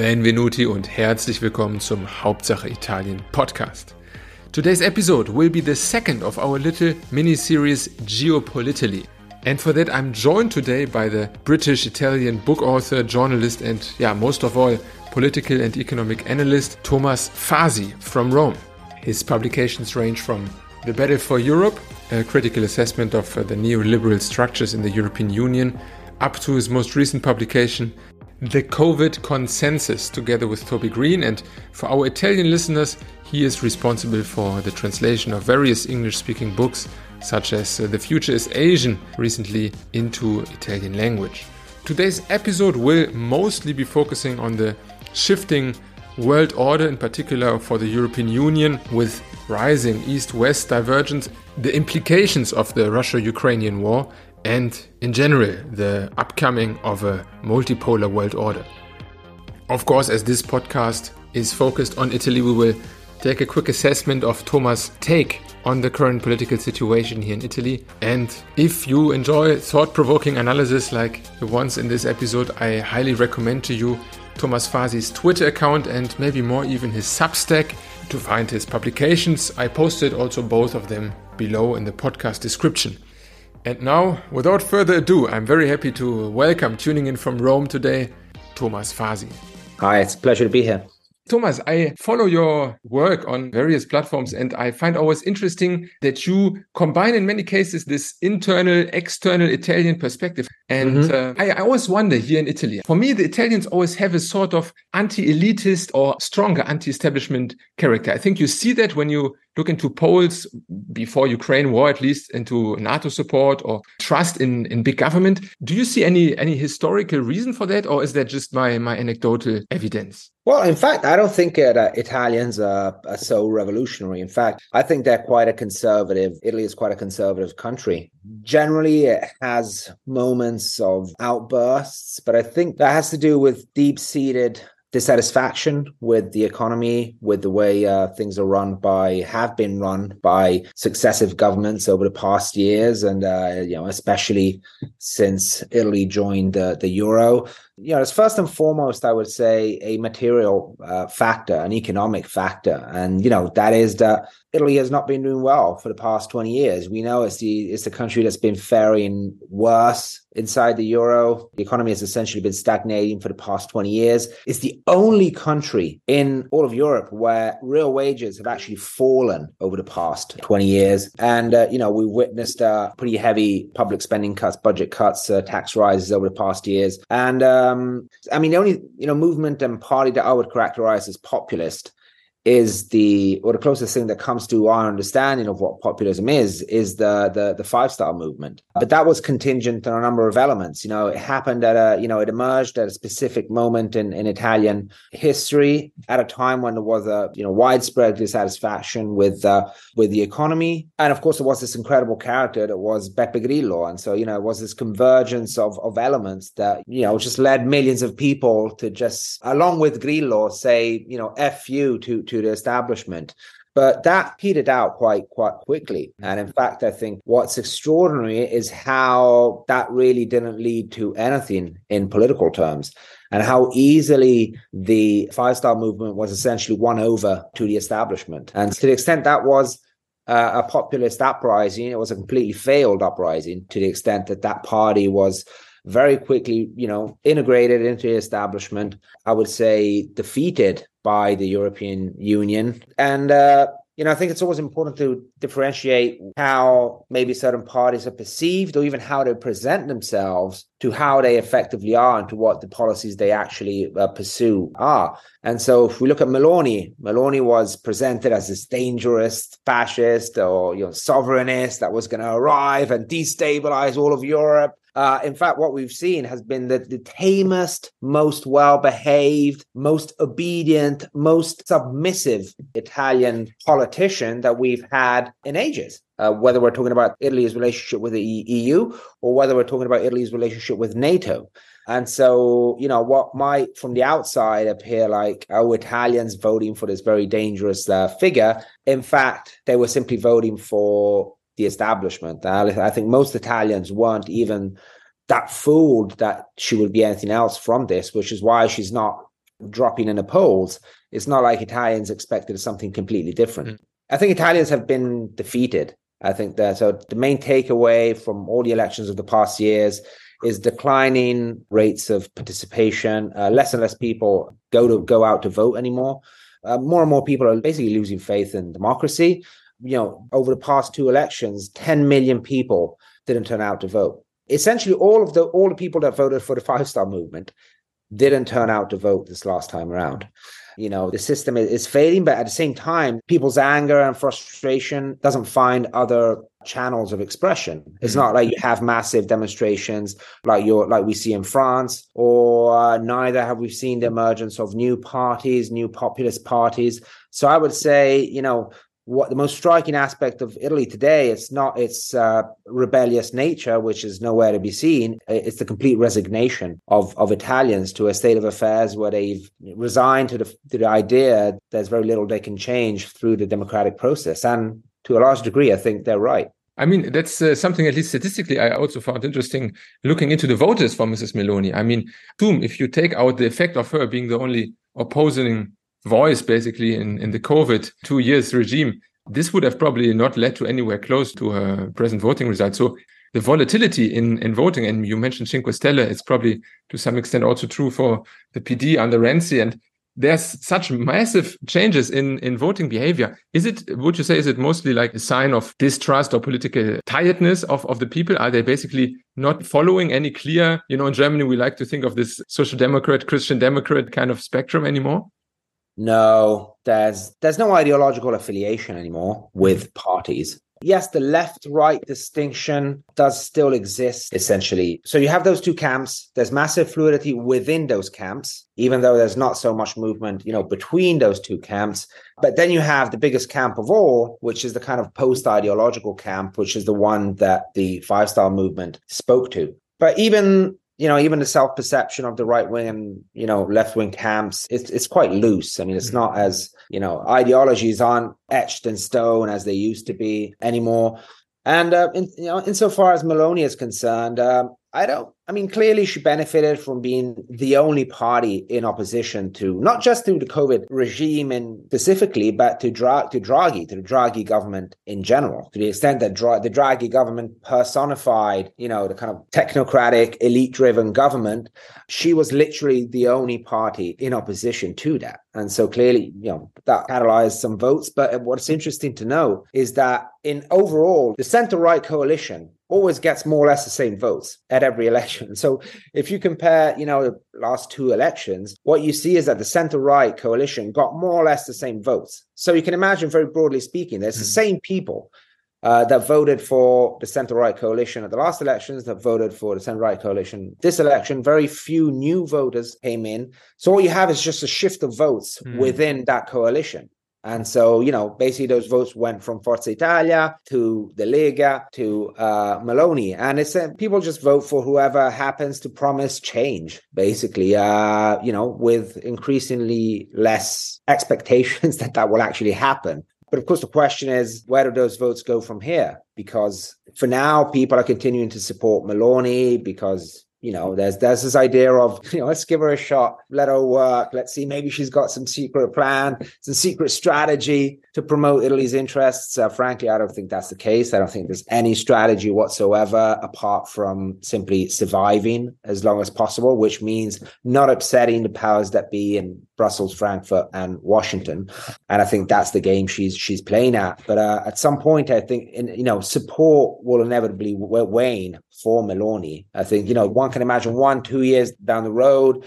Benvenuti und herzlich willkommen zum Hauptsache Italien Podcast. Today's episode will be the second of our little mini series Geopolitaly. And for that, I'm joined today by the British Italian book author, journalist, and, yeah, most of all, political and economic analyst Thomas Fazi from Rome. His publications range from The Battle for Europe, a critical assessment of uh, the neoliberal structures in the European Union, up to his most recent publication, The COVID Consensus, together with Toby Green. And for our Italian listeners, he is responsible for the translation of various English speaking books, such as uh, The Future is Asian, recently into Italian language. Today's episode will mostly be focusing on the shifting world order, in particular for the European Union, with rising east west divergence, the implications of the Russia Ukrainian war, and in general, the upcoming of a multipolar world order. Of course, as this podcast is focused on Italy, we will take a quick assessment of Thomas' take on the current political situation here in Italy. And if you enjoy thought provoking analysis like the ones in this episode, I highly recommend to you Thomas Fazi's Twitter account and maybe more even his Substack to find his publications. I posted also both of them below in the podcast description. And now, without further ado, I'm very happy to welcome tuning in from Rome today, Thomas Fazi. Hi, it's a pleasure to be here. Thomas, I follow your work on various platforms and I find always interesting that you combine in many cases this internal, external Italian perspective. And mm -hmm. uh, I, I, always wonder here in Italy, for me, the Italians always have a sort of anti elitist or stronger anti establishment character. I think you see that when you look into polls before Ukraine war, at least into NATO support or trust in, in big government. Do you see any any historical reason for that, or is that just my my anecdotal evidence? Well, in fact, I don't think uh, Italians are, are, so revolutionary. In fact, I think they're quite a conservative. Italy is quite a conservative country. Generally, it has moments of outbursts, but I think that has to do with deep seated dissatisfaction with the economy, with the way uh, things are run by, have been run by successive governments over the past years, and uh, you know, especially since Italy joined the euro. You know, it's first and foremost, I would say, a material uh, factor, an economic factor, and you know that is that Italy has not been doing well for the past 20 years. We know it's the it's the country that's been faring worse inside the euro. The economy has essentially been stagnating for the past 20 years. It's the only country in all of Europe where real wages have actually fallen over the past 20 years. And, uh, you know, we witnessed uh, pretty heavy public spending cuts, budget cuts, uh, tax rises over the past years. And, um, I mean, the only, you know, movement and party that I would characterize as populist is the or the closest thing that comes to our understanding of what populism is is the the, the five star movement. But that was contingent on a number of elements. You know it happened at a you know it emerged at a specific moment in, in italian history at a time when there was a you know widespread dissatisfaction with uh, with the economy. And of course there was this incredible character that was beppe grillo. And so you know it was this convergence of of elements that you know just led millions of people to just along with grillo say you know f you to to the establishment. But that petered out quite quite quickly. And in fact, I think what's extraordinary is how that really didn't lead to anything in political terms and how easily the five star movement was essentially won over to the establishment. And to the extent that was uh, a populist uprising, it was a completely failed uprising to the extent that that party was very quickly, you know, integrated into the establishment. I would say defeated by the European Union. And, uh, you know, I think it's always important to differentiate how maybe certain parties are perceived or even how they present themselves to how they effectively are and to what the policies they actually uh, pursue are. And so if we look at Meloni, Meloni was presented as this dangerous fascist or, you know, sovereignist that was going to arrive and destabilize all of Europe. Uh, in fact, what we've seen has been the, the tamest, most well behaved, most obedient, most submissive Italian politician that we've had in ages. Uh, whether we're talking about Italy's relationship with the EU or whether we're talking about Italy's relationship with NATO. And so, you know, what might from the outside appear like, oh, Italians voting for this very dangerous uh, figure, in fact, they were simply voting for the establishment. I think most Italians weren't even that fooled that she would be anything else from this, which is why she's not dropping in the polls, it's not like Italians expected something completely different. Mm. I think Italians have been defeated. I think that so the main takeaway from all the elections of the past years is declining rates of participation. Uh, less and less people go to go out to vote anymore. Uh, more and more people are basically losing faith in democracy. You know, over the past two elections, 10 million people didn't turn out to vote. Essentially, all of the all the people that voted for the Five Star Movement didn't turn out to vote this last time around you know the system is failing, but at the same time people's anger and frustration doesn't find other channels of expression it's mm-hmm. not like you have massive demonstrations like you like we see in france or uh, neither have we seen the emergence of new parties new populist parties so i would say you know what the most striking aspect of Italy today it's not its uh, rebellious nature which is nowhere to be seen it's the complete resignation of of Italians to a state of affairs where they've resigned to the to the idea there's very little they can change through the democratic process and to a large degree I think they're right I mean, that's uh, something, at least statistically, I also found interesting looking into the voters for Mrs. Meloni. I mean, boom, if you take out the effect of her being the only opposing voice basically in, in the COVID two years regime, this would have probably not led to anywhere close to her present voting result. So the volatility in, in voting, and you mentioned Cinque Stelle, it's probably to some extent also true for the PD under Renzi. And there's such massive changes in, in voting behavior. Is it, would you say, is it mostly like a sign of distrust or political tiredness of, of the people? Are they basically not following any clear, you know, in Germany, we like to think of this social democrat, Christian democrat kind of spectrum anymore? No, there's there's no ideological affiliation anymore with parties. Yes, the left right distinction does still exist essentially. So you have those two camps. There's massive fluidity within those camps, even though there's not so much movement, you know, between those two camps. But then you have the biggest camp of all, which is the kind of post ideological camp, which is the one that the five star movement spoke to. But even you know, even the self perception of the right wing and you know left wing camps, it's it's quite loose. I mean, it's mm-hmm. not as you know ideologies aren't etched in stone as they used to be anymore. And uh, in, you know, insofar as Meloni is concerned, um, I don't. I mean, clearly she benefited from being the only party in opposition to not just to the COVID regime and specifically, but to, Dra- to Draghi, to the Draghi government in general. To the extent that Dra- the Draghi government personified, you know, the kind of technocratic, elite-driven government, she was literally the only party in opposition to that. And so clearly, you know, that catalyzed some votes. But what's interesting to know is that in overall, the center-right coalition always gets more or less the same votes at every election. So if you compare, you know, the last two elections, what you see is that the center right coalition got more or less the same votes. So you can imagine, very broadly speaking, there's mm-hmm. the same people uh, that voted for the center right coalition at the last elections that voted for the center right coalition this election. Very few new voters came in. So all you have is just a shift of votes mm-hmm. within that coalition. And so, you know, basically those votes went from Forza Italia to the Lega to uh, Meloni. And it's uh, people just vote for whoever happens to promise change, basically, uh, you know, with increasingly less expectations that that will actually happen. But of course, the question is, where do those votes go from here? Because for now, people are continuing to support Meloni because you know, there's there's this idea of, you know, let's give her a shot, let her work, let's see, maybe she's got some secret plan, some secret strategy to promote Italy's interests. Uh, frankly, I don't think that's the case. I don't think there's any strategy whatsoever apart from simply surviving as long as possible, which means not upsetting the powers that be in Brussels, Frankfurt, and Washington. And I think that's the game she's she's playing at. But uh, at some point, I think in, you know support will inevitably wane for Meloni. I think you know one can imagine one two years down the road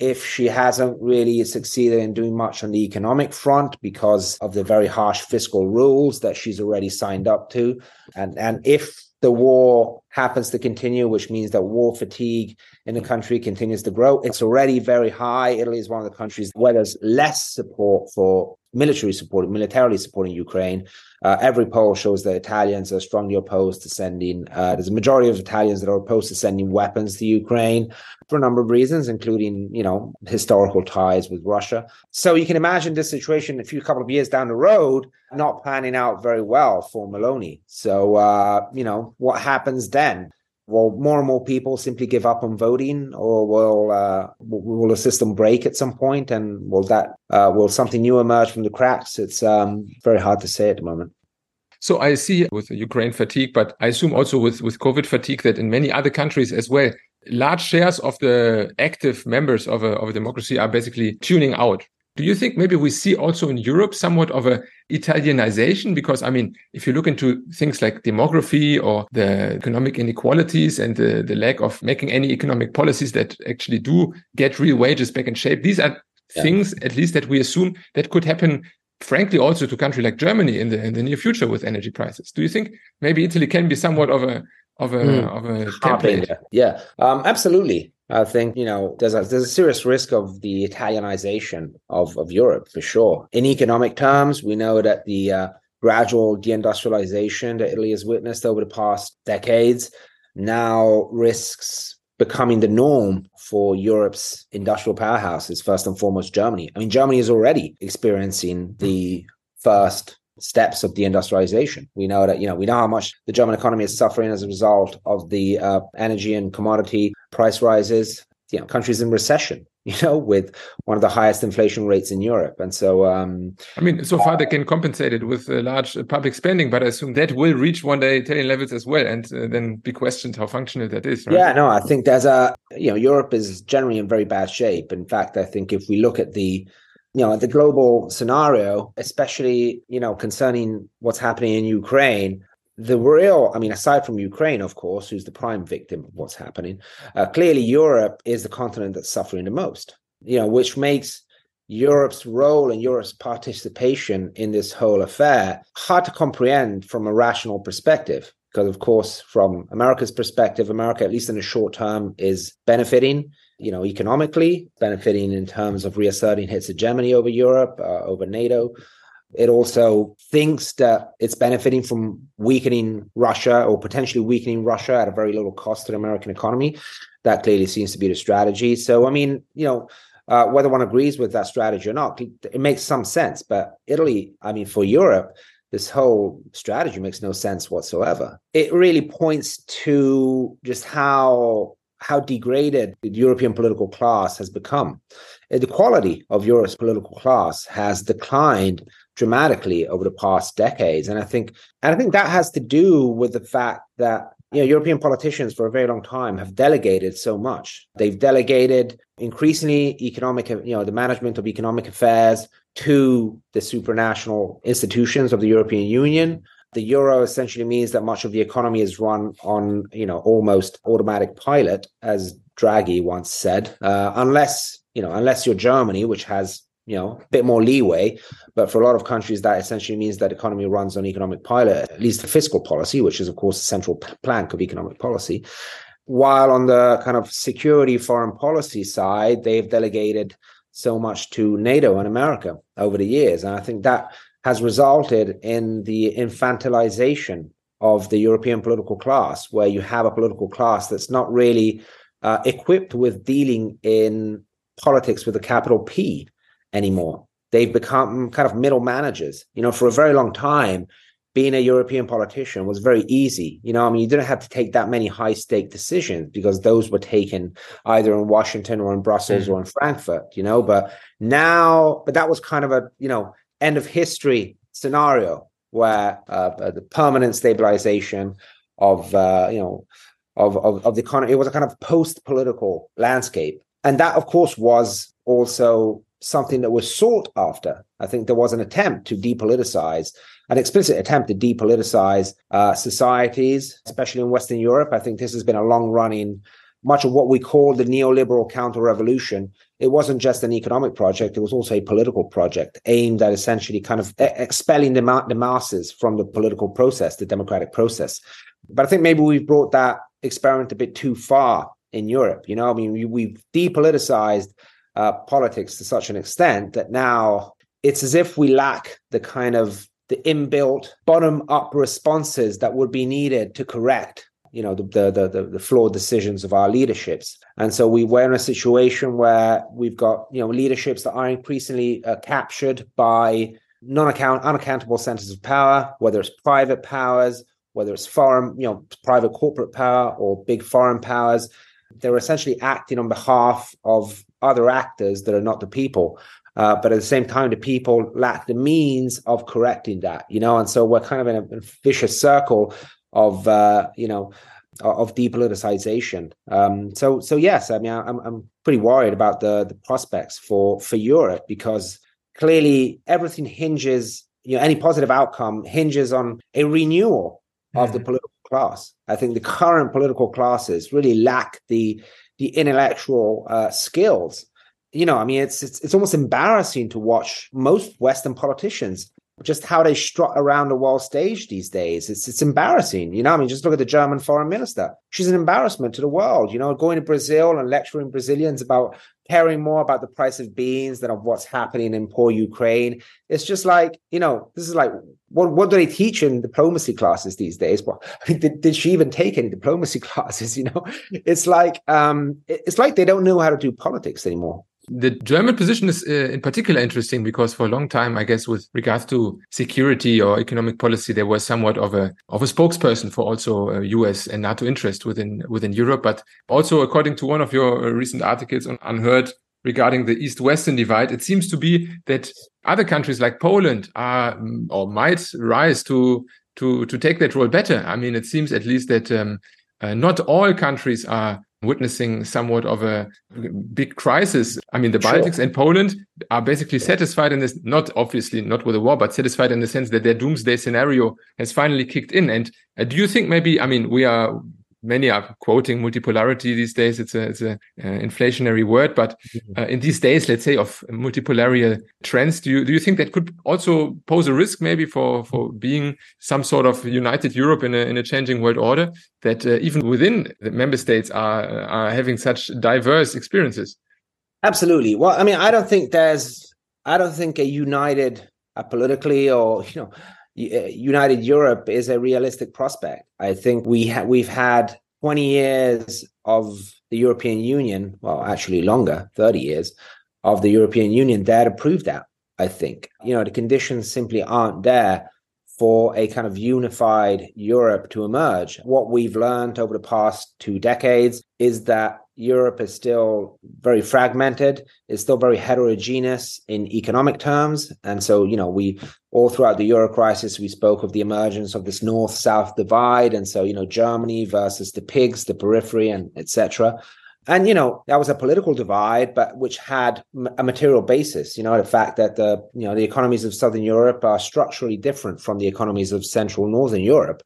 if she hasn't really succeeded in doing much on the economic front because of the very harsh fiscal rules that she's already signed up to and and if the war happens to continue which means that war fatigue in the country continues to grow it's already very high italy is one of the countries where there's less support for military support militarily supporting ukraine uh, every poll shows that Italians are strongly opposed to sending. Uh, there's a majority of Italians that are opposed to sending weapons to Ukraine for a number of reasons, including you know historical ties with Russia. So you can imagine this situation a few couple of years down the road not panning out very well for Meloni. So uh, you know what happens then? Will more and more people simply give up on voting, or will uh, will the system break at some point, and will that uh, will something new emerge from the cracks? It's um, very hard to say at the moment. So I see with Ukraine fatigue, but I assume also with with COVID fatigue that in many other countries as well, large shares of the active members of a of a democracy are basically tuning out. Do you think maybe we see also in Europe somewhat of a Italianization? Because I mean, if you look into things like demography or the economic inequalities and the, the lack of making any economic policies that actually do get real wages back in shape, these are yeah. things at least that we assume that could happen frankly also to a country like Germany in the in the near future with energy prices. Do you think maybe Italy can be somewhat of a of a mm. of a template? Yeah, um, absolutely. I think you know there's a there's a serious risk of the Italianization of of Europe for sure. In economic terms, we know that the uh, gradual deindustrialization that Italy has witnessed over the past decades now risks becoming the norm for Europe's industrial powerhouses, first and foremost Germany. I mean, Germany is already experiencing the first steps of deindustrialization. We know that, you know, we know how much the German economy is suffering as a result of the uh, energy and commodity price rises. You know, countries in recession, you know, with one of the highest inflation rates in Europe. And so, um, I mean, so far they can compensate it with uh, large public spending, but I assume that will reach one day Italian levels as well, and uh, then be questioned how functional that is. Right? Yeah, no, I think there's a, you know, Europe is generally in very bad shape. In fact, I think if we look at the you know the global scenario especially you know concerning what's happening in ukraine the real i mean aside from ukraine of course who's the prime victim of what's happening uh, clearly europe is the continent that's suffering the most you know which makes europe's role and europe's participation in this whole affair hard to comprehend from a rational perspective because of course from america's perspective america at least in the short term is benefiting you know, economically, benefiting in terms of reasserting its hegemony over Europe, uh, over NATO. It also thinks that it's benefiting from weakening Russia or potentially weakening Russia at a very little cost to the American economy. That clearly seems to be the strategy. So, I mean, you know, uh, whether one agrees with that strategy or not, it makes some sense. But Italy, I mean, for Europe, this whole strategy makes no sense whatsoever. It really points to just how how degraded the European political class has become. The quality of Europe's political class has declined dramatically over the past decades, and I think, and I think that has to do with the fact that you know European politicians for a very long time have delegated so much. They've delegated increasingly economic, you know, the management of economic affairs to the supranational institutions of the European Union the euro essentially means that much of the economy is run on, you know, almost automatic pilot, as Draghi once said, uh, unless, you know, unless you're Germany, which has, you know, a bit more leeway. But for a lot of countries, that essentially means that economy runs on economic pilot, at least the fiscal policy, which is, of course, the central plank of economic policy. While on the kind of security foreign policy side, they've delegated so much to NATO and America over the years. And I think that has resulted in the infantilization of the European political class, where you have a political class that's not really uh, equipped with dealing in politics with a capital P anymore. They've become kind of middle managers. You know, for a very long time, being a European politician was very easy. You know, I mean, you didn't have to take that many high stake decisions because those were taken either in Washington or in Brussels mm. or in Frankfurt, you know. But now, but that was kind of a, you know, end of history scenario where uh, the permanent stabilization of uh, you know of, of, of the economy it was a kind of post political landscape and that of course was also something that was sought after i think there was an attempt to depoliticize an explicit attempt to depoliticize uh, societies especially in western europe i think this has been a long running much of what we call the neoliberal counter revolution, it wasn't just an economic project, it was also a political project aimed at essentially kind of expelling the, ma- the masses from the political process, the democratic process. But I think maybe we've brought that experiment a bit too far in Europe. You know, I mean, we, we've depoliticized uh, politics to such an extent that now it's as if we lack the kind of the inbuilt bottom up responses that would be needed to correct you know the, the the the, flawed decisions of our leaderships. And so we were in a situation where we've got you know leaderships that are increasingly uh, captured by non-account unaccountable centers of power whether it's private powers whether it's foreign, you know, private corporate power or big foreign powers, they're essentially acting on behalf of other actors that are not the people. Uh, but at the same time, the people lack the means of correcting that, you know, and so we're kind of in a, vicious circle of, uh, you know, of depoliticization. Um, so, so yes, I mean, I'm I'm pretty worried about the the prospects for for Europe because clearly everything hinges, you know, any positive outcome hinges on a renewal of the mm-hmm. political class. I think the current political classes really lack the the intellectual uh, skills. You know, I mean, it's, it's it's almost embarrassing to watch most Western politicians just how they strut around the world stage these days. It's it's embarrassing. You know, I mean, just look at the German foreign minister. She's an embarrassment to the world. You know, going to Brazil and lecturing Brazilians about caring more about the price of beans than of what's happening in poor Ukraine. It's just like, you know, this is like what what do they teach in diplomacy classes these days? Well, did, did she even take any diplomacy classes? You know, it's like um it's like they don't know how to do politics anymore. The German position is uh, in particular interesting because for a long time, I guess, with regards to security or economic policy, there was somewhat of a of a spokesperson for also uh, U.S. and NATO interest within within Europe. But also, according to one of your uh, recent articles on Unheard regarding the East-Western divide, it seems to be that other countries like Poland are mm, or might rise to to to take that role better. I mean, it seems at least that um, uh, not all countries are witnessing somewhat of a big crisis. I mean, the sure. Baltics and Poland are basically satisfied in this, not obviously not with a war, but satisfied in the sense that their doomsday scenario has finally kicked in. And uh, do you think maybe, I mean, we are many are quoting multipolarity these days. It's a it's a uh, inflationary word, but mm-hmm. uh, in these days, let's say of multipolar trends, do you do you think that could also pose a risk maybe for for being some sort of united Europe in a in a changing world order that uh, even within the member states are are having such diverse experiences? Absolutely. Well, I mean, I don't think there's I don't think a united uh, politically or you know Eh, United Europe is a realistic prospect. I think we ha- we've had 20 years of the European Union, well, actually longer, 30 years of the European Union there to prove that. I think you know the conditions simply aren't there for a kind of unified Europe to emerge. What we've learned over the past two decades is that Europe is still very fragmented, it's still very heterogeneous in economic terms. And so, you know, we all throughout the Euro crisis, we spoke of the emergence of this north south divide. And so, you know, Germany versus the pigs, the periphery, and etc. And, you know, that was a political divide, but which had a material basis, you know, the fact that the, you know, the economies of Southern Europe are structurally different from the economies of Central Northern Europe.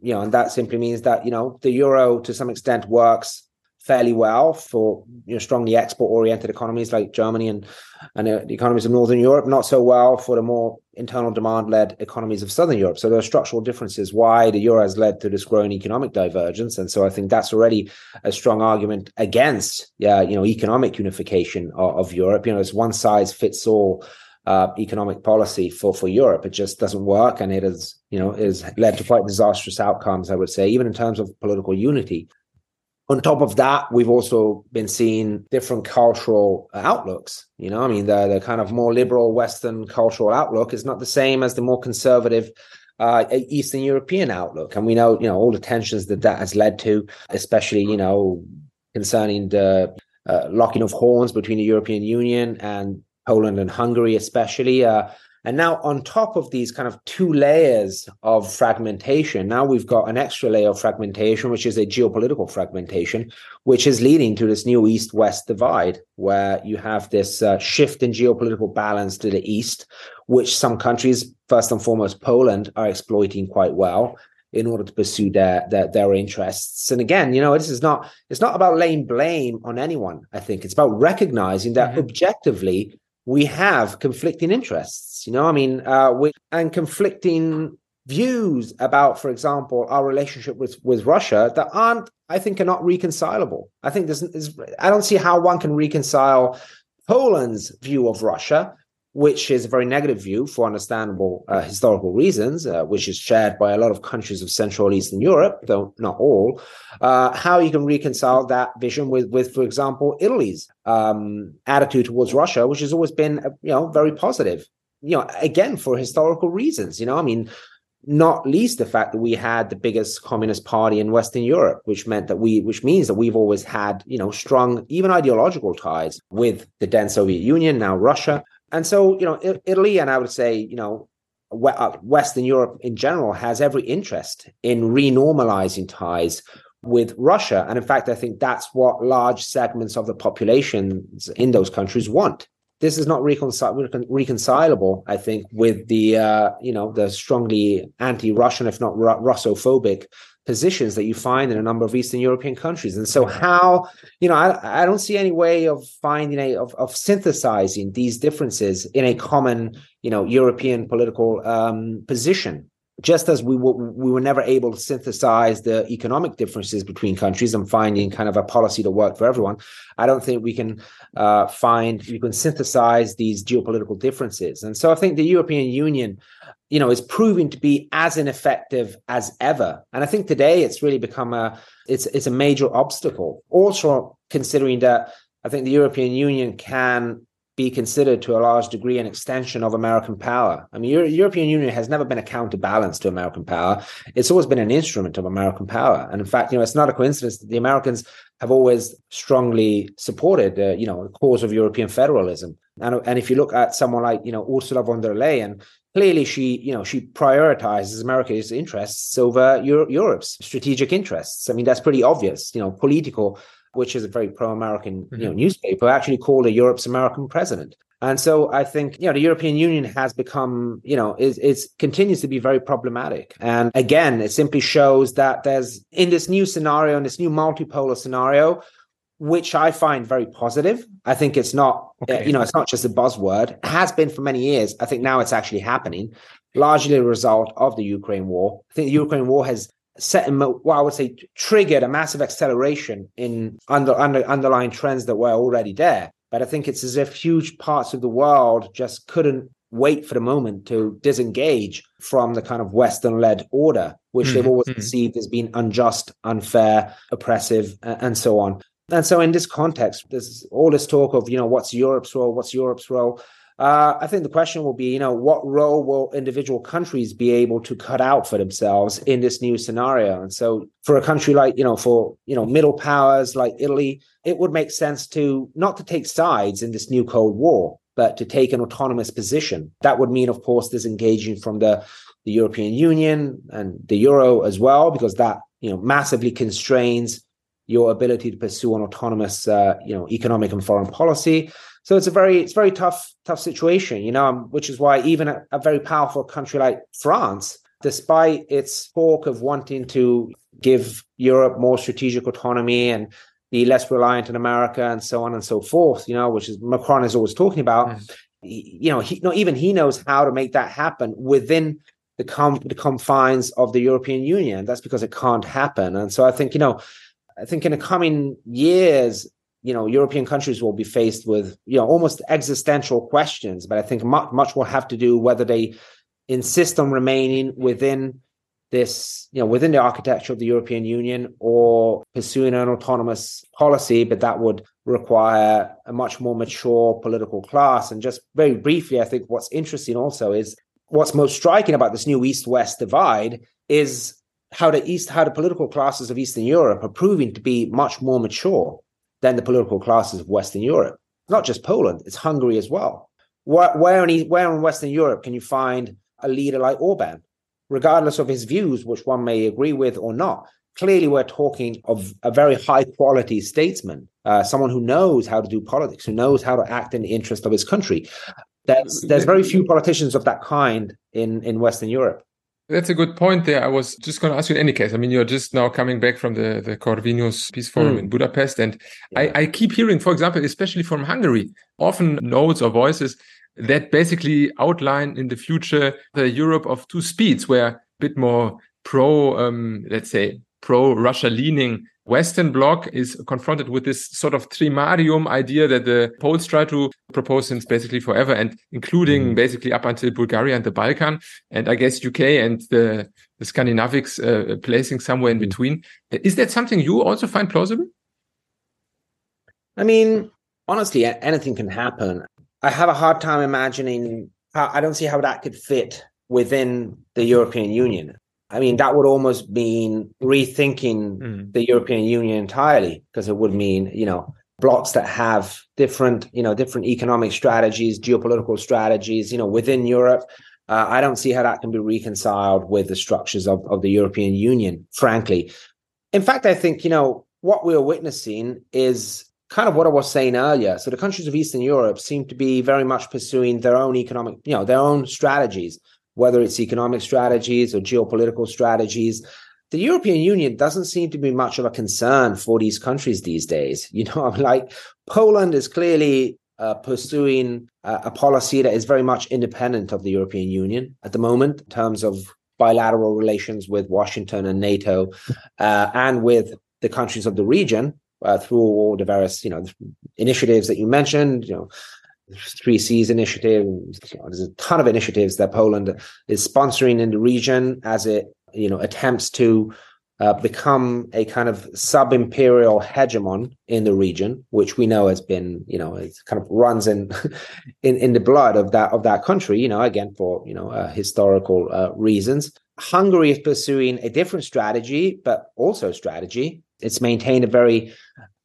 You know, and that simply means that, you know, the euro to some extent works fairly well for you know strongly export oriented economies like Germany and and uh, the economies of Northern Europe, not so well for the more internal demand led economies of Southern Europe. So there are structural differences why the euro has led to this growing economic divergence, and so I think that's already a strong argument against yeah you know economic unification of, of Europe. You know, it's one size fits all. Uh, economic policy for for Europe. It just doesn't work, and it has you know is led to quite disastrous outcomes. I would say, even in terms of political unity. On top of that, we've also been seeing different cultural outlooks. You know, I mean, the, the kind of more liberal Western cultural outlook is not the same as the more conservative uh, Eastern European outlook. And we know, you know, all the tensions that that has led to, especially, you know, concerning the uh, locking of horns between the European Union and Poland and Hungary, especially. Uh, and now, on top of these kind of two layers of fragmentation, now we've got an extra layer of fragmentation, which is a geopolitical fragmentation, which is leading to this new east west divide, where you have this uh, shift in geopolitical balance to the east, which some countries, first and foremost Poland, are exploiting quite well in order to pursue their, their their interests. And again, you know, this is not it's not about laying blame on anyone. I think it's about recognizing that mm-hmm. objectively we have conflicting interests. You know, I mean, uh, we, and conflicting views about, for example, our relationship with with Russia that aren't, I think, are not reconcilable. I think there's, there's I don't see how one can reconcile Poland's view of Russia which is a very negative view for understandable uh, historical reasons, uh, which is shared by a lot of countries of Central Eastern Europe, though not all. Uh, how you can reconcile that vision with, with for example, Italy's um, attitude towards Russia, which has always been, uh, you know, very positive. You know, again for historical reasons. You know, I mean, not least the fact that we had the biggest communist party in Western Europe, which meant that we, which means that we've always had, you know, strong, even ideological ties with the then Soviet Union, now Russia. And so, you know, Italy, and I would say, you know, uh, Western Europe in general has every interest in renormalizing ties with Russia. And in fact, I think that's what large segments of the populations in those countries want this is not reconcil- reconcilable, I think, with the uh, you know the strongly anti-Russian, if not Russophobic positions that you find in a number of Eastern European countries. And so, how you know, I, I don't see any way of finding a of, of synthesizing these differences in a common you know European political um, position just as we were, we were never able to synthesize the economic differences between countries and finding kind of a policy to work for everyone, I don't think we can uh, find we can synthesize these geopolitical differences. And so I think the European Union, you know, is proving to be as ineffective as ever. And I think today it's really become a it's it's a major obstacle. Also considering that I think the European Union can be considered to a large degree an extension of American power. I mean, Euro- European Union has never been a counterbalance to American power. It's always been an instrument of American power. And in fact, you know, it's not a coincidence that the Americans have always strongly supported, uh, you know, the cause of European federalism. And, and if you look at someone like, you know, Ursula von der Leyen, clearly she, you know, she prioritizes America's interests over Euro- Europe's strategic interests. I mean, that's pretty obvious, you know, Politico which is a very pro-American mm-hmm. you know, mm-hmm. newspaper, actually called a Europe's American president. And so I think, you know, the European Union has become, you know, is, is continues to be very problematic. And again, it simply shows that there's in this new scenario, in this new multipolar scenario, which I find very positive. I think it's not, okay. you know, it's not just a buzzword. It has been for many years. I think now it's actually happening, largely a result of the Ukraine war. I think the Ukraine war has set in what I would say triggered a massive acceleration in under, under underlying trends that were already there. But I think it's as if huge parts of the world just couldn't wait for the moment to disengage from the kind of Western-led order, which mm-hmm. they've always mm-hmm. perceived as being unjust, unfair, oppressive, and so on. And so, in this context, there's all this talk of, you know, what's Europe's role? What's Europe's role? Uh, I think the question will be, you know, what role will individual countries be able to cut out for themselves in this new scenario? And so, for a country like, you know, for you know, middle powers like Italy, it would make sense to not to take sides in this new Cold War, but to take an autonomous position. That would mean, of course, disengaging from the the European Union and the euro as well, because that you know massively constrains your ability to pursue an autonomous, uh, you know, economic and foreign policy. So it's a very it's very tough tough situation, you know, um, which is why even a, a very powerful country like France, despite its talk of wanting to give Europe more strategic autonomy and be less reliant on America and so on and so forth, you know, which is Macron is always talking about. Mm. You know, he, not even he knows how to make that happen within the, com- the confines of the European Union. That's because it can't happen. And so I think, you know, I think in the coming years, you know European countries will be faced with you know almost existential questions. But I think much much will have to do whether they insist on remaining within this you know within the architecture of the European Union or pursuing an autonomous policy. But that would require a much more mature political class. And just very briefly, I think what's interesting also is what's most striking about this new East-West divide is how the East, how the political classes of Eastern Europe are proving to be much more mature than the political classes of Western Europe. Not just Poland, it's Hungary as well. Where, where, in, where in Western Europe can you find a leader like Orban, regardless of his views, which one may agree with or not? Clearly, we're talking of a very high quality statesman, uh, someone who knows how to do politics, who knows how to act in the interest of his country. There's, there's very few politicians of that kind in, in Western Europe. That's a good point there. I was just going to ask you in any case. I mean, you're just now coming back from the, the Corvinus Peace Forum mm. in Budapest. And yeah. I, I keep hearing, for example, especially from Hungary, often notes or voices that basically outline in the future the Europe of two speeds, where a bit more pro, um, let's say, pro Russia leaning Western bloc is confronted with this sort of trimarium idea that the Poles try to propose since basically forever and including mm. basically up until Bulgaria and the Balkan and I guess UK and the, the Scandinavics uh, placing somewhere in mm. between. Is that something you also find plausible? I mean, honestly, anything can happen. I have a hard time imagining how, I don't see how that could fit within the European Union. I mean, that would almost mean rethinking mm. the European Union entirely, because it would mean, you know, blocks that have different, you know, different economic strategies, geopolitical strategies, you know, within Europe. Uh, I don't see how that can be reconciled with the structures of, of the European Union, frankly. In fact, I think, you know, what we're witnessing is kind of what I was saying earlier. So the countries of Eastern Europe seem to be very much pursuing their own economic, you know, their own strategies whether it's economic strategies or geopolitical strategies. The European Union doesn't seem to be much of a concern for these countries these days. You know, I'm like Poland is clearly uh, pursuing a, a policy that is very much independent of the European Union at the moment in terms of bilateral relations with Washington and NATO, uh, and with the countries of the region uh, through all the various, you know, initiatives that you mentioned. You know, Three Seas initiative. There's a ton of initiatives that Poland is sponsoring in the region as it, you know, attempts to uh, become a kind of sub-imperial hegemon in the region, which we know has been, you know, it kind of runs in, in in the blood of that of that country. You know, again for you know uh, historical uh, reasons. Hungary is pursuing a different strategy, but also strategy. It's maintained a very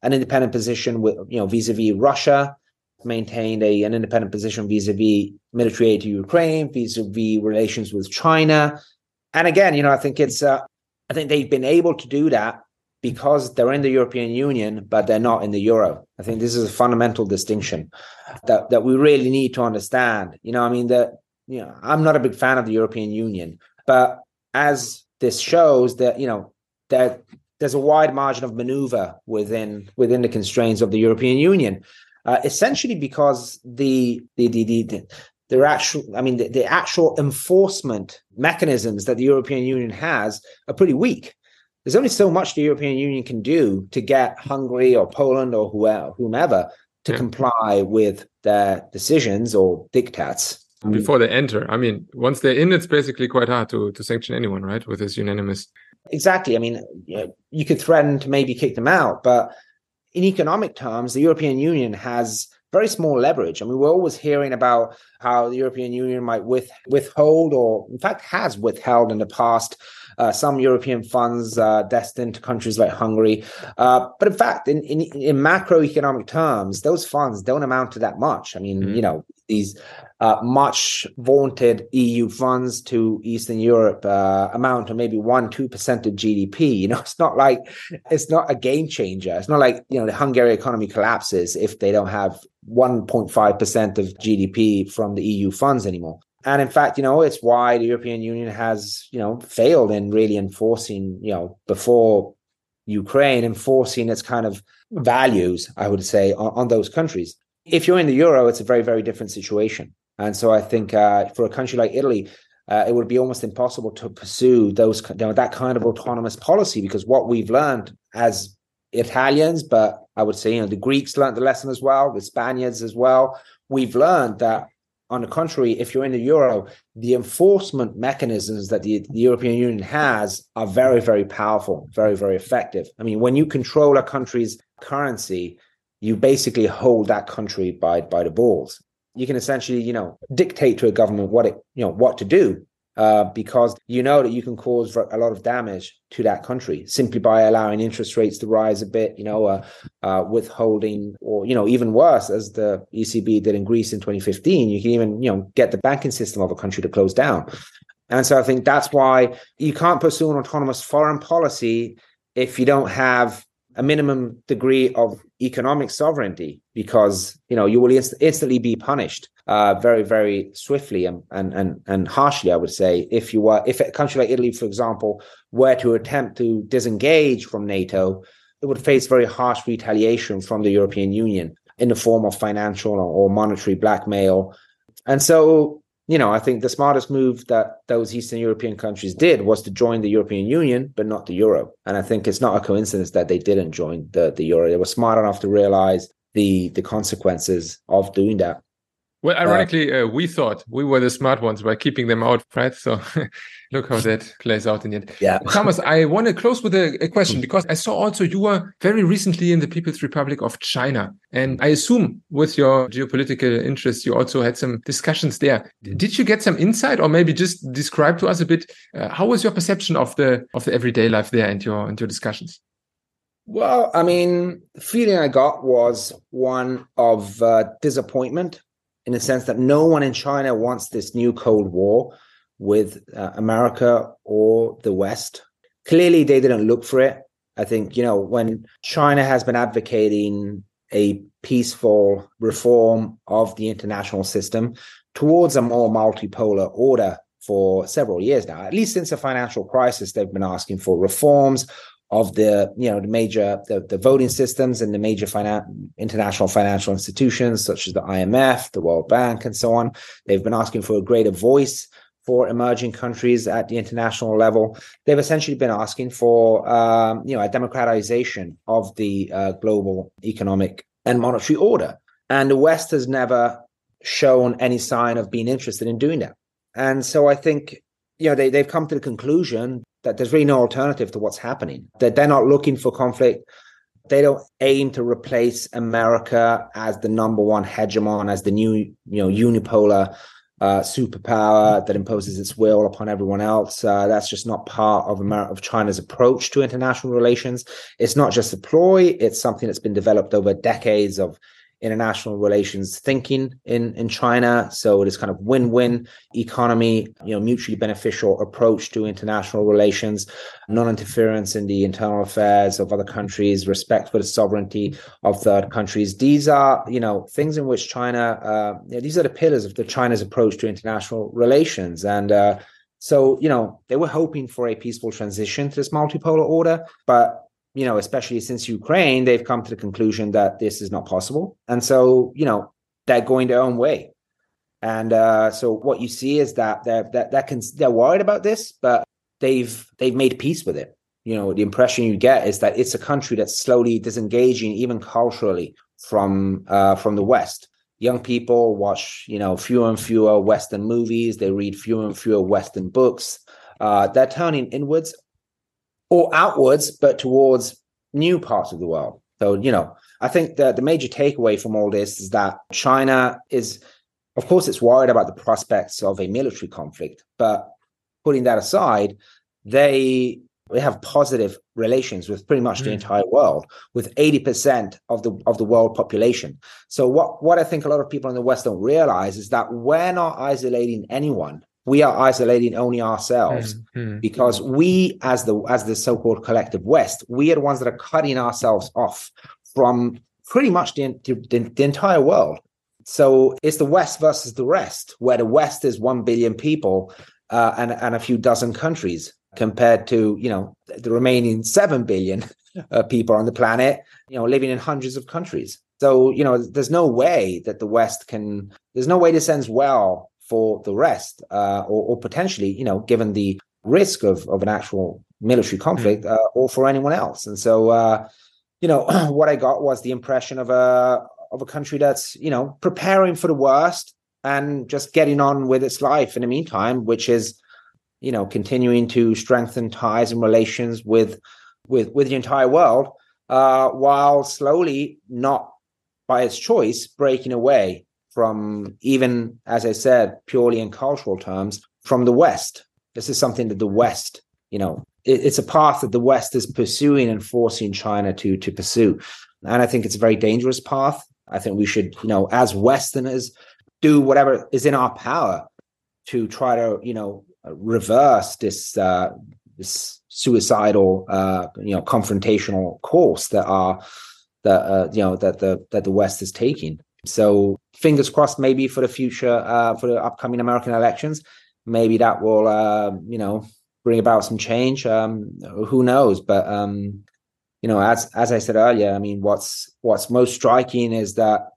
an independent position with you know vis-a-vis Russia maintained a, an independent position vis-a-vis military aid to Ukraine, vis-a-vis relations with China. And again, you know, I think it's uh, I think they've been able to do that because they're in the European Union, but they're not in the euro. I think this is a fundamental distinction that, that we really need to understand. You know, I mean that you know, I'm not a big fan of the European Union, but as this shows that, you know, that there's a wide margin of maneuver within within the constraints of the European Union uh, essentially because the the the, the, the actual i mean the, the, actual enforcement mechanisms that the european union has are pretty weak. There's only so much the european union can do to get hungary or poland or whoever, whomever to yeah. comply with their decisions or diktats. Before they enter i mean once they're in it's basically quite hard to to sanction anyone right with this unanimous exactly. I mean you, know, you could threaten to maybe kick them out but in economic terms, the European Union has very small leverage. I mean, we're always hearing about how the European Union might with, withhold, or in fact has withheld in the past, uh, some European funds uh, destined to countries like Hungary. Uh, but in fact, in, in, in macroeconomic terms, those funds don't amount to that much. I mean, mm-hmm. you know, these uh, much vaunted EU funds to Eastern Europe uh, amount to maybe one, two percent of GDP. You know, it's not like it's not a game changer. It's not like you know the Hungary economy collapses if they don't have 1.5 percent of GDP from the EU funds anymore. And in fact, you know, it's why the European Union has, you know, failed in really enforcing, you know, before Ukraine, enforcing its kind of values, I would say, on, on those countries. If you're in the euro, it's a very, very different situation. And so I think uh, for a country like Italy, uh, it would be almost impossible to pursue those you know, that kind of autonomous policy because what we've learned as Italians, but I would say you know the Greeks learned the lesson as well, the Spaniards as well. We've learned that on the contrary, if you're in the euro, the enforcement mechanisms that the, the, European Union has are very, very powerful, very, very effective. I mean, when you control a country's currency, you basically hold that country by by the balls. You can essentially, you know, dictate to a government what it, you know, what to do, uh, because you know that you can cause a lot of damage to that country simply by allowing interest rates to rise a bit, you know, uh, uh, withholding, or you know, even worse, as the ECB did in Greece in 2015, you can even, you know, get the banking system of a country to close down. And so I think that's why you can't pursue an autonomous foreign policy if you don't have a minimum degree of economic sovereignty because you know you will inst- instantly be punished uh, very very swiftly and, and and and harshly i would say if you were if a country like italy for example were to attempt to disengage from nato it would face very harsh retaliation from the european union in the form of financial or monetary blackmail and so you know, I think the smartest move that those Eastern European countries did was to join the European Union, but not the euro. And I think it's not a coincidence that they didn't join the, the euro. They were smart enough to realize the the consequences of doing that. Well, ironically, uh, we thought we were the smart ones by keeping them out, right? So look how that plays out in the end. Yeah. Thomas, I want to close with a, a, question because I saw also you were very recently in the People's Republic of China. And I assume with your geopolitical interests, you also had some discussions there. Did you get some insight or maybe just describe to us a bit uh, how was your perception of the of the everyday life there and your and your discussions? Well, I mean, the feeling I got was one of uh, disappointment in the sense that no one in China wants this new Cold War with uh, America or the West. Clearly, they didn't look for it. I think, you know, when China has been advocating a peaceful reform of the international system towards a more multipolar order for several years now, at least since the financial crisis, they've been asking for reforms of the you know the major the, the voting systems and the major finan- international financial institutions such as the IMF, the World Bank, and so on. They've been asking for a greater voice for emerging countries at the international level. They've essentially been asking for um, you know a democratization of the uh, global economic and monetary order, and the West has never shown any sign of being interested in doing that. And so I think you know they, they've come to the conclusion that there's really no alternative to what's happening. That they're not looking for conflict. They don't aim to replace America as the number one hegemon, as the new, you know, unipolar uh, superpower that imposes its will upon everyone else. Uh, that's just not part of America, of China's approach to international relations. It's not just a ploy; it's something that's been developed over decades of international relations thinking in in China. So it is kind of win-win economy, you know, mutually beneficial approach to international relations, non-interference in the internal affairs of other countries, respect for the sovereignty of third countries. These are, you know, things in which China. Uh, you know, these are the pillars of the China's approach to international relations, and. Uh, so, you know, they were hoping for a peaceful transition to this multipolar order, but you know, especially since Ukraine, they've come to the conclusion that this is not possible. And so, you know, they're going their own way. And uh, so what you see is that they're that that can they're worried about this, but they've they've made peace with it. You know, the impression you get is that it's a country that's slowly disengaging, even culturally, from uh, from the West. Young people watch, you know, fewer and fewer Western movies. They read fewer and fewer Western books. Uh, they're turning inwards or outwards, but towards new parts of the world. So, you know, I think that the major takeaway from all this is that China is, of course, it's worried about the prospects of a military conflict, but putting that aside, they they have positive relations with pretty much mm. the entire world, with 80% of the of the world population. So what what I think a lot of people in the West don't realize is that we're not isolating anyone we are isolating only ourselves mm-hmm. because we as the as the so-called collective west we are the ones that are cutting ourselves off from pretty much the, the, the, entire world so it's the west versus the rest where the west is 1 billion people uh, and, and a few dozen countries compared to you know the remaining 7 billion uh, people on the planet you know living in hundreds of countries so you know there's no way that the west can there's no way this ends well for the rest, uh, or, or, potentially, you know, given the risk of, of an actual military conflict, mm. uh, or for anyone else. And so, uh, you know, what I got was the impression of a of a country that's you know preparing for the worst and just getting on with its life in the meantime, which is you know continuing to strengthen ties and relations with with with the entire world, uh, while slowly, not by its choice, breaking away from even, as I said, purely in cultural terms, from the West. This is something that the West, you know, it, it's a path that the West is pursuing and forcing China to to pursue. And I think it's a very dangerous path. I think we should, you know, as Westerners, do whatever is in our power to try to, you know, reverse this uh, this suicidal, uh, you know, confrontational course that are that uh, you know that the that the West is taking. So fingers crossed, maybe for the future, uh, for the upcoming American elections, maybe that will, uh, you know, bring about some change. Um, who knows? But um, you know, as as I said earlier, I mean, what's what's most striking is that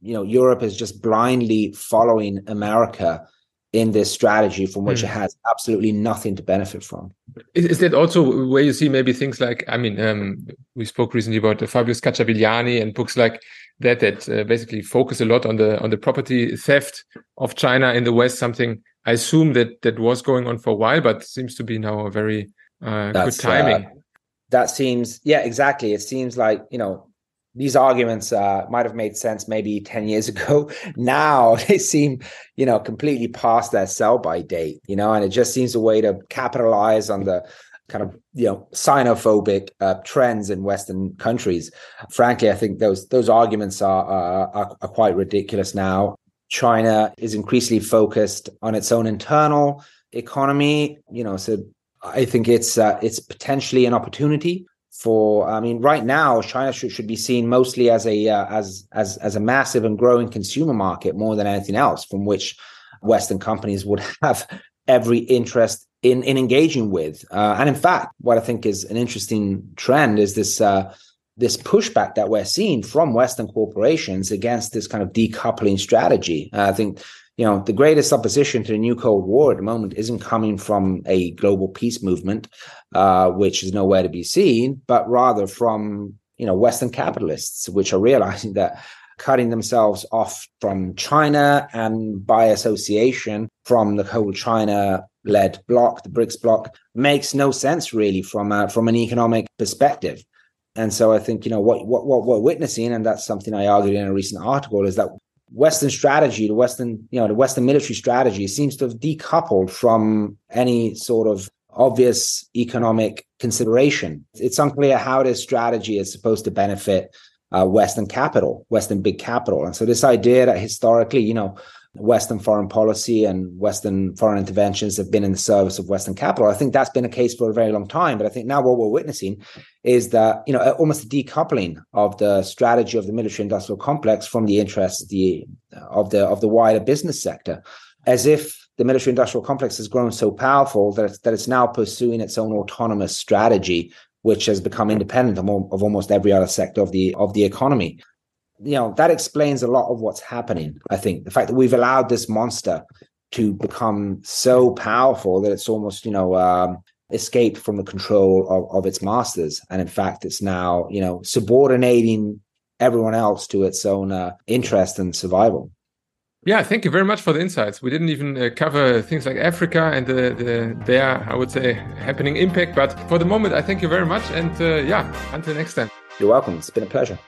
you know Europe is just blindly following America in this strategy from which mm. it has absolutely nothing to benefit from. Is, is, that also where you see maybe things like, I mean, um, we spoke recently about Fabio Scacciavillani and books like that that uh, basically focus a lot on the on the property theft of China in the West. Something I assume that that was going on for a while, but seems to be now a very uh, good uh, timing. that seems yeah, exactly. It seems like you know these arguments uh, might have made sense maybe 10 years ago. Now they seem, you know, completely past their sell by date, you know, and it just seems a way to capitalize on the kind of, you know, xenophobic uh, trends in Western countries. Frankly, I think those those arguments are, are, are quite ridiculous now. China is increasingly focused on its own internal economy, you know, so I think it's uh, it's potentially an opportunity for i mean right now china should, should be seen mostly as a uh, as as as a massive and growing consumer market more than anything else from which western companies would have every interest in in engaging with. Uh, and in fact what i think is an interesting trend is this uh, this pushback that we're seeing from western corporations against this kind of decoupling strategy. Uh, i think you know, the greatest opposition to the new Cold War at the moment isn't coming from a global peace movement, uh, which is nowhere to be seen, but rather from, you know, Western capitalists, which are realizing that cutting themselves off from China and by association from the whole China led bloc, the BRICS bloc, makes no sense really from a, from an economic perspective. And so I think, you know, what, what, what we're witnessing, and that's something I argued in a recent article, is that Western strategy, the Western, you know, the Western military strategy seems to have decoupled from any sort of obvious economic consideration. It's unclear how this strategy is supposed to benefit uh, Western capital, Western big capital. And so this idea that historically, you know, Western foreign policy and Western foreign interventions have been in the service of Western capital. I think that's been a case for a very long time. But I think now what we're witnessing is that, you know, almost a decoupling of the strategy of the military industrial complex from the interests the, of the of the wider business sector, as if the military industrial complex has grown so powerful that it's, that it's now pursuing its own autonomous strategy, which has become independent of, of almost every other sector of the of the economy you know that explains a lot of what's happening i think the fact that we've allowed this monster to become so powerful that it's almost you know um, escaped from the control of, of its masters and in fact it's now you know subordinating everyone else to its own uh, interest and survival yeah, thank you very much for the insights. We didn't even uh, cover things like Africa and the, the their, I would say, happening impact. But for the moment, I thank you very much. And uh, yeah, until next time. You're welcome. It's been a pleasure.